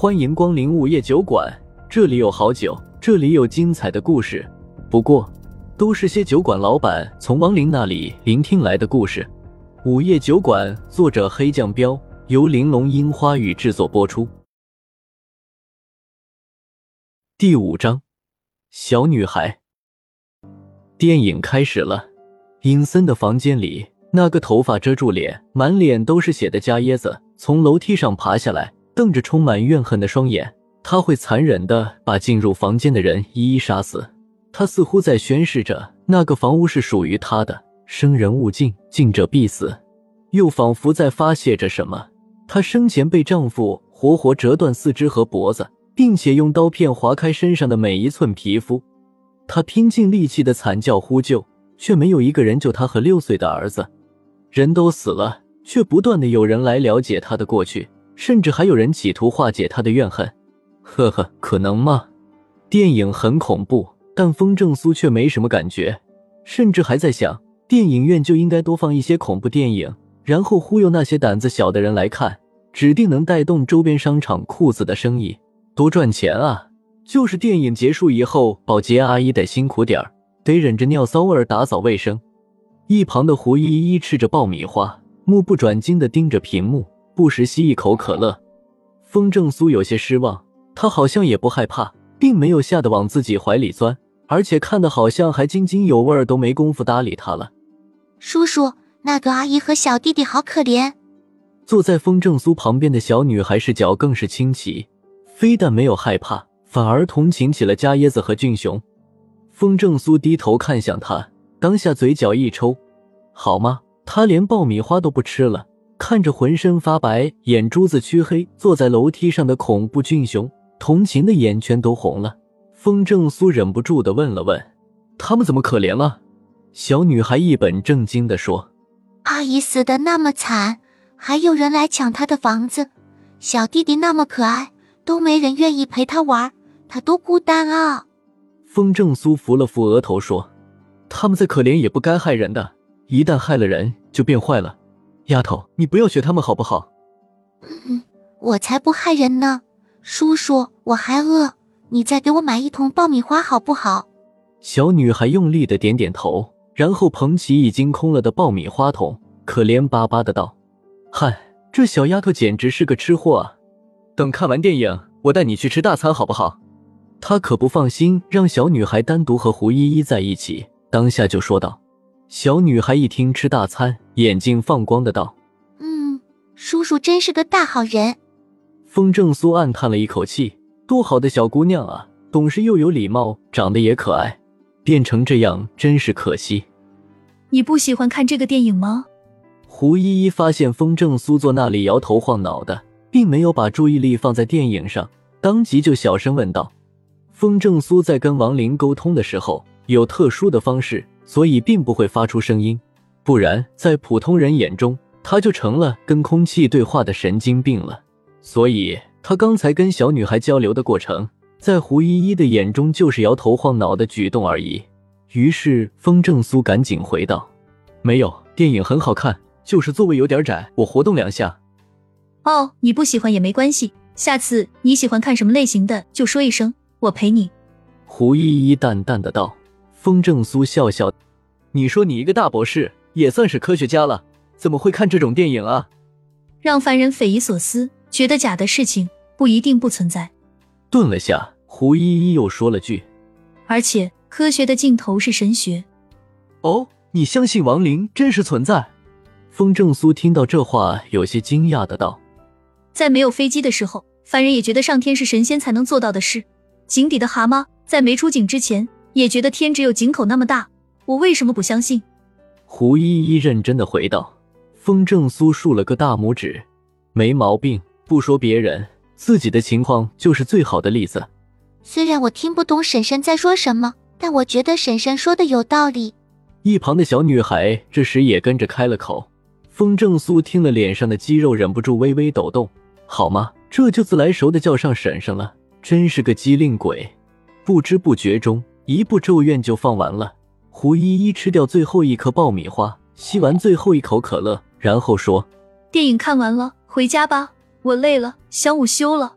欢迎光临午夜酒馆，这里有好酒，这里有精彩的故事。不过，都是些酒馆老板从亡灵那里聆听来的故事。午夜酒馆，作者黑酱标，由玲珑樱花雨制作播出。第五章，小女孩。电影开始了。阴森的房间里，那个头发遮住脸、满脸都是血的家椰子从楼梯上爬下来。瞪着充满怨恨的双眼，他会残忍的把进入房间的人一一杀死。他似乎在宣示着那个房屋是属于他的，生人勿近，近者必死。又仿佛在发泄着什么。她生前被丈夫活活折断四肢和脖子，并且用刀片划开身上的每一寸皮肤。她拼尽力气的惨叫呼救，却没有一个人救她和六岁的儿子。人都死了，却不断的有人来了解她的过去。甚至还有人企图化解他的怨恨，呵呵，可能吗？电影很恐怖，但风正苏却没什么感觉，甚至还在想，电影院就应该多放一些恐怖电影，然后忽悠那些胆子小的人来看，指定能带动周边商场裤子的生意，多赚钱啊！就是电影结束以后，保洁阿姨得辛苦点儿，得忍着尿骚味打扫卫生。一旁的胡依依吃着爆米花，目不转睛地盯着屏幕。不时吸一口可乐，风正苏有些失望。他好像也不害怕，并没有吓得往自己怀里钻，而且看的好像还津津有味，都没工夫搭理他了。叔叔，那个阿姨和小弟弟好可怜。坐在风正苏旁边的小女孩视角更是清奇，非但没有害怕，反而同情起了家椰子和俊雄。风正苏低头看向他，当下嘴角一抽，好吗？他连爆米花都不吃了。看着浑身发白、眼珠子黢黑、坐在楼梯上的恐怖俊雄，同情的眼圈都红了。风正苏忍不住的问了问：“他们怎么可怜了？”小女孩一本正经的说：“阿姨死的那么惨，还有人来抢她的房子。小弟弟那么可爱，都没人愿意陪他玩，他多孤单啊。”风正苏扶了扶额头说：“他们再可怜也不该害人的，一旦害了人，就变坏了。”丫头，你不要学他们好不好？嗯，我才不害人呢。叔叔，我还饿，你再给我买一桶爆米花好不好？小女孩用力的点点头，然后捧起已经空了的爆米花桶，可怜巴巴的道：“嗨，这小丫头简直是个吃货啊！等看完电影，我带你去吃大餐好不好？”她可不放心让小女孩单独和胡依依在一起，当下就说道。小女孩一听吃大餐，眼睛放光的道：“嗯，叔叔真是个大好人。”风正苏暗叹了一口气：“多好的小姑娘啊，懂事又有礼貌，长得也可爱，变成这样真是可惜。”你不喜欢看这个电影吗？胡依依发现风正苏坐那里摇头晃脑的，并没有把注意力放在电影上，当即就小声问道：“风正苏在跟王林沟通的时候，有特殊的方式。”所以并不会发出声音，不然在普通人眼中，他就成了跟空气对话的神经病了。所以他刚才跟小女孩交流的过程，在胡依依的眼中就是摇头晃脑的举动而已。于是风正苏赶紧回道：“没有，电影很好看，就是座位有点窄，我活动两下。”哦，你不喜欢也没关系，下次你喜欢看什么类型的就说一声，我陪你。”胡依依淡淡的道。风正苏笑笑：“你说你一个大博士，也算是科学家了，怎么会看这种电影啊？”让凡人匪夷所思，觉得假的事情不一定不存在。顿了下，胡依依又说了句：“而且科学的尽头是神学。”哦，你相信亡灵真实存在？风正苏听到这话，有些惊讶的道：“在没有飞机的时候，凡人也觉得上天是神仙才能做到的事。井底的蛤蟆在没出井之前。”也觉得天只有井口那么大，我为什么不相信？胡依依认真的回道。风正苏竖了个大拇指，没毛病。不说别人，自己的情况就是最好的例子。虽然我听不懂婶婶在说什么，但我觉得婶婶说的有道理。一旁的小女孩这时也跟着开了口。风正苏听了，脸上的肌肉忍不住微微抖动。好吗？这就自来熟的叫上婶婶了，真是个机灵鬼。不知不觉中。一部咒怨就放完了，胡依依吃掉最后一颗爆米花，吸完最后一口可乐，然后说：“电影看完了，回家吧，我累了，想午休了。”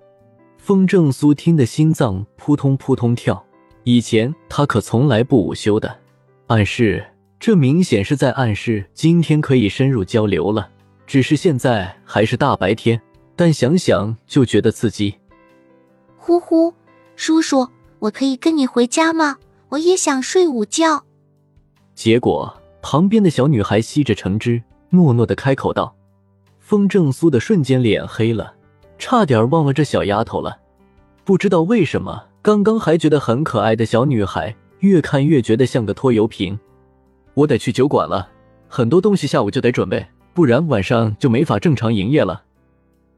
风正苏听得心脏扑通扑通跳。以前他可从来不午休的，暗示这明显是在暗示今天可以深入交流了。只是现在还是大白天，但想想就觉得刺激。呼呼，叔叔，我可以跟你回家吗？我也想睡午觉。结果旁边的小女孩吸着橙汁，诺诺的开口道：“风正苏的瞬间脸黑了，差点忘了这小丫头了。不知道为什么，刚刚还觉得很可爱的小女孩，越看越觉得像个拖油瓶。我得去酒馆了，很多东西下午就得准备，不然晚上就没法正常营业了。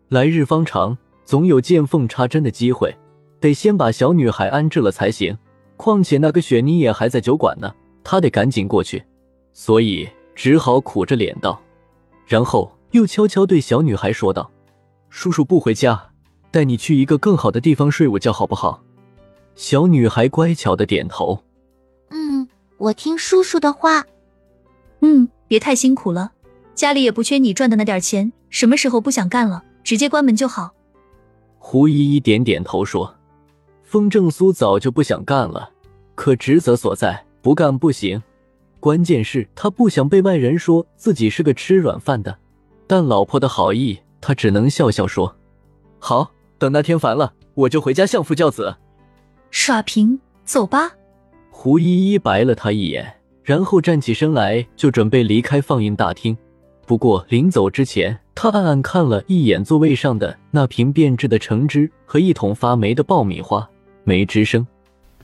来日方长，总有见缝插针的机会，得先把小女孩安置了才行。况且那个雪妮也还在酒馆呢。”他得赶紧过去，所以只好苦着脸道，然后又悄悄对小女孩说道：“叔叔不回家，带你去一个更好的地方睡午觉，好不好？”小女孩乖巧的点头：“嗯，我听叔叔的话。”“嗯，别太辛苦了，家里也不缺你赚的那点钱，什么时候不想干了，直接关门就好。”胡依依点点头说：“风正苏早就不想干了，可职责所在。”不干不行，关键是他不想被外人说自己是个吃软饭的。但老婆的好意，他只能笑笑说：“好，等那天烦了，我就回家相夫教子。”耍贫，走吧。胡依依白了他一眼，然后站起身来，就准备离开放映大厅。不过临走之前，他暗暗看了一眼座位上的那瓶变质的橙汁和一桶发霉的爆米花，没吱声。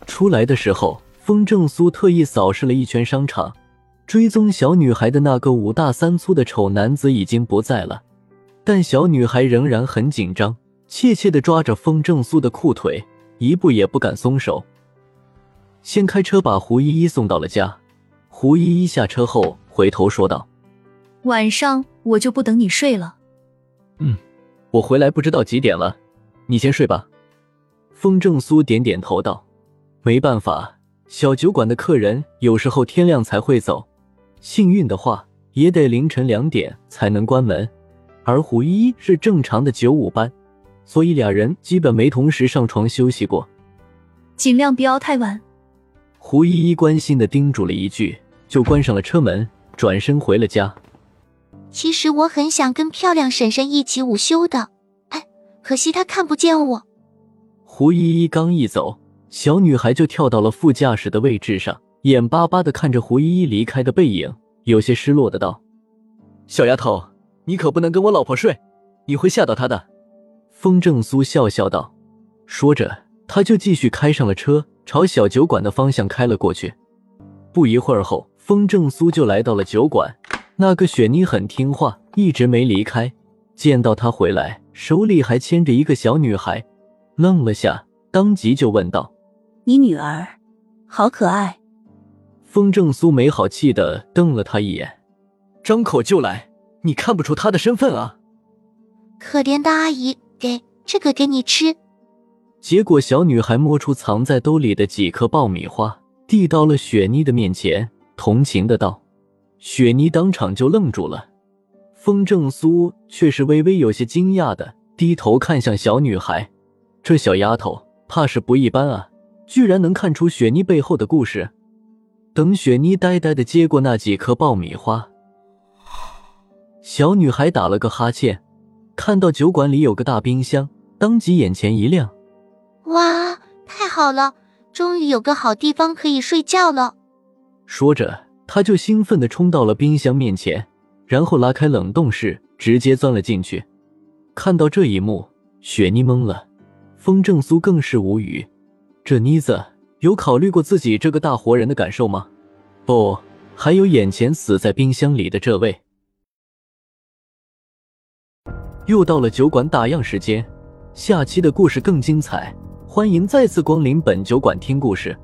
出来的时候。风正苏特意扫视了一圈商场，追踪小女孩的那个五大三粗的丑男子已经不在了，但小女孩仍然很紧张，怯怯地抓着风正苏的裤腿，一步也不敢松手。先开车把胡依依送到了家。胡依依下车后回头说道：“晚上我就不等你睡了。”“嗯，我回来不知道几点了，你先睡吧。”风正苏点点头道：“没办法。”小酒馆的客人有时候天亮才会走，幸运的话也得凌晨两点才能关门。而胡依依是正常的九五班，所以俩人基本没同时上床休息过。尽量不要太晚。胡依依关心的叮嘱了一句，就关上了车门，转身回了家。其实我很想跟漂亮婶婶一起午休的，哎，可惜她看不见我。胡依依刚一走。小女孩就跳到了副驾驶的位置上，眼巴巴的看着胡依依离开的背影，有些失落的道：“小丫头，你可不能跟我老婆睡，你会吓到她的。”风正苏笑笑道，说着，他就继续开上了车，朝小酒馆的方向开了过去。不一会儿后，风正苏就来到了酒馆。那个雪妮很听话，一直没离开。见到他回来，手里还牵着一个小女孩，愣了下，当即就问道。你女儿，好可爱。风正苏没好气的瞪了他一眼，张口就来，你看不出她的身份啊？可怜的阿姨，给这个给你吃。结果小女孩摸出藏在兜里的几颗爆米花，递到了雪妮的面前，同情的道。雪妮当场就愣住了，风正苏却是微微有些惊讶的低头看向小女孩，这小丫头怕是不一般啊。居然能看出雪妮背后的故事。等雪妮呆呆的接过那几颗爆米花，小女孩打了个哈欠，看到酒馆里有个大冰箱，当即眼前一亮。哇，太好了，终于有个好地方可以睡觉了。说着，她就兴奋的冲到了冰箱面前，然后拉开冷冻室，直接钻了进去。看到这一幕，雪妮懵了，风正苏更是无语。这妮子有考虑过自己这个大活人的感受吗？不，还有眼前死在冰箱里的这位。又到了酒馆打烊时间，下期的故事更精彩，欢迎再次光临本酒馆听故事。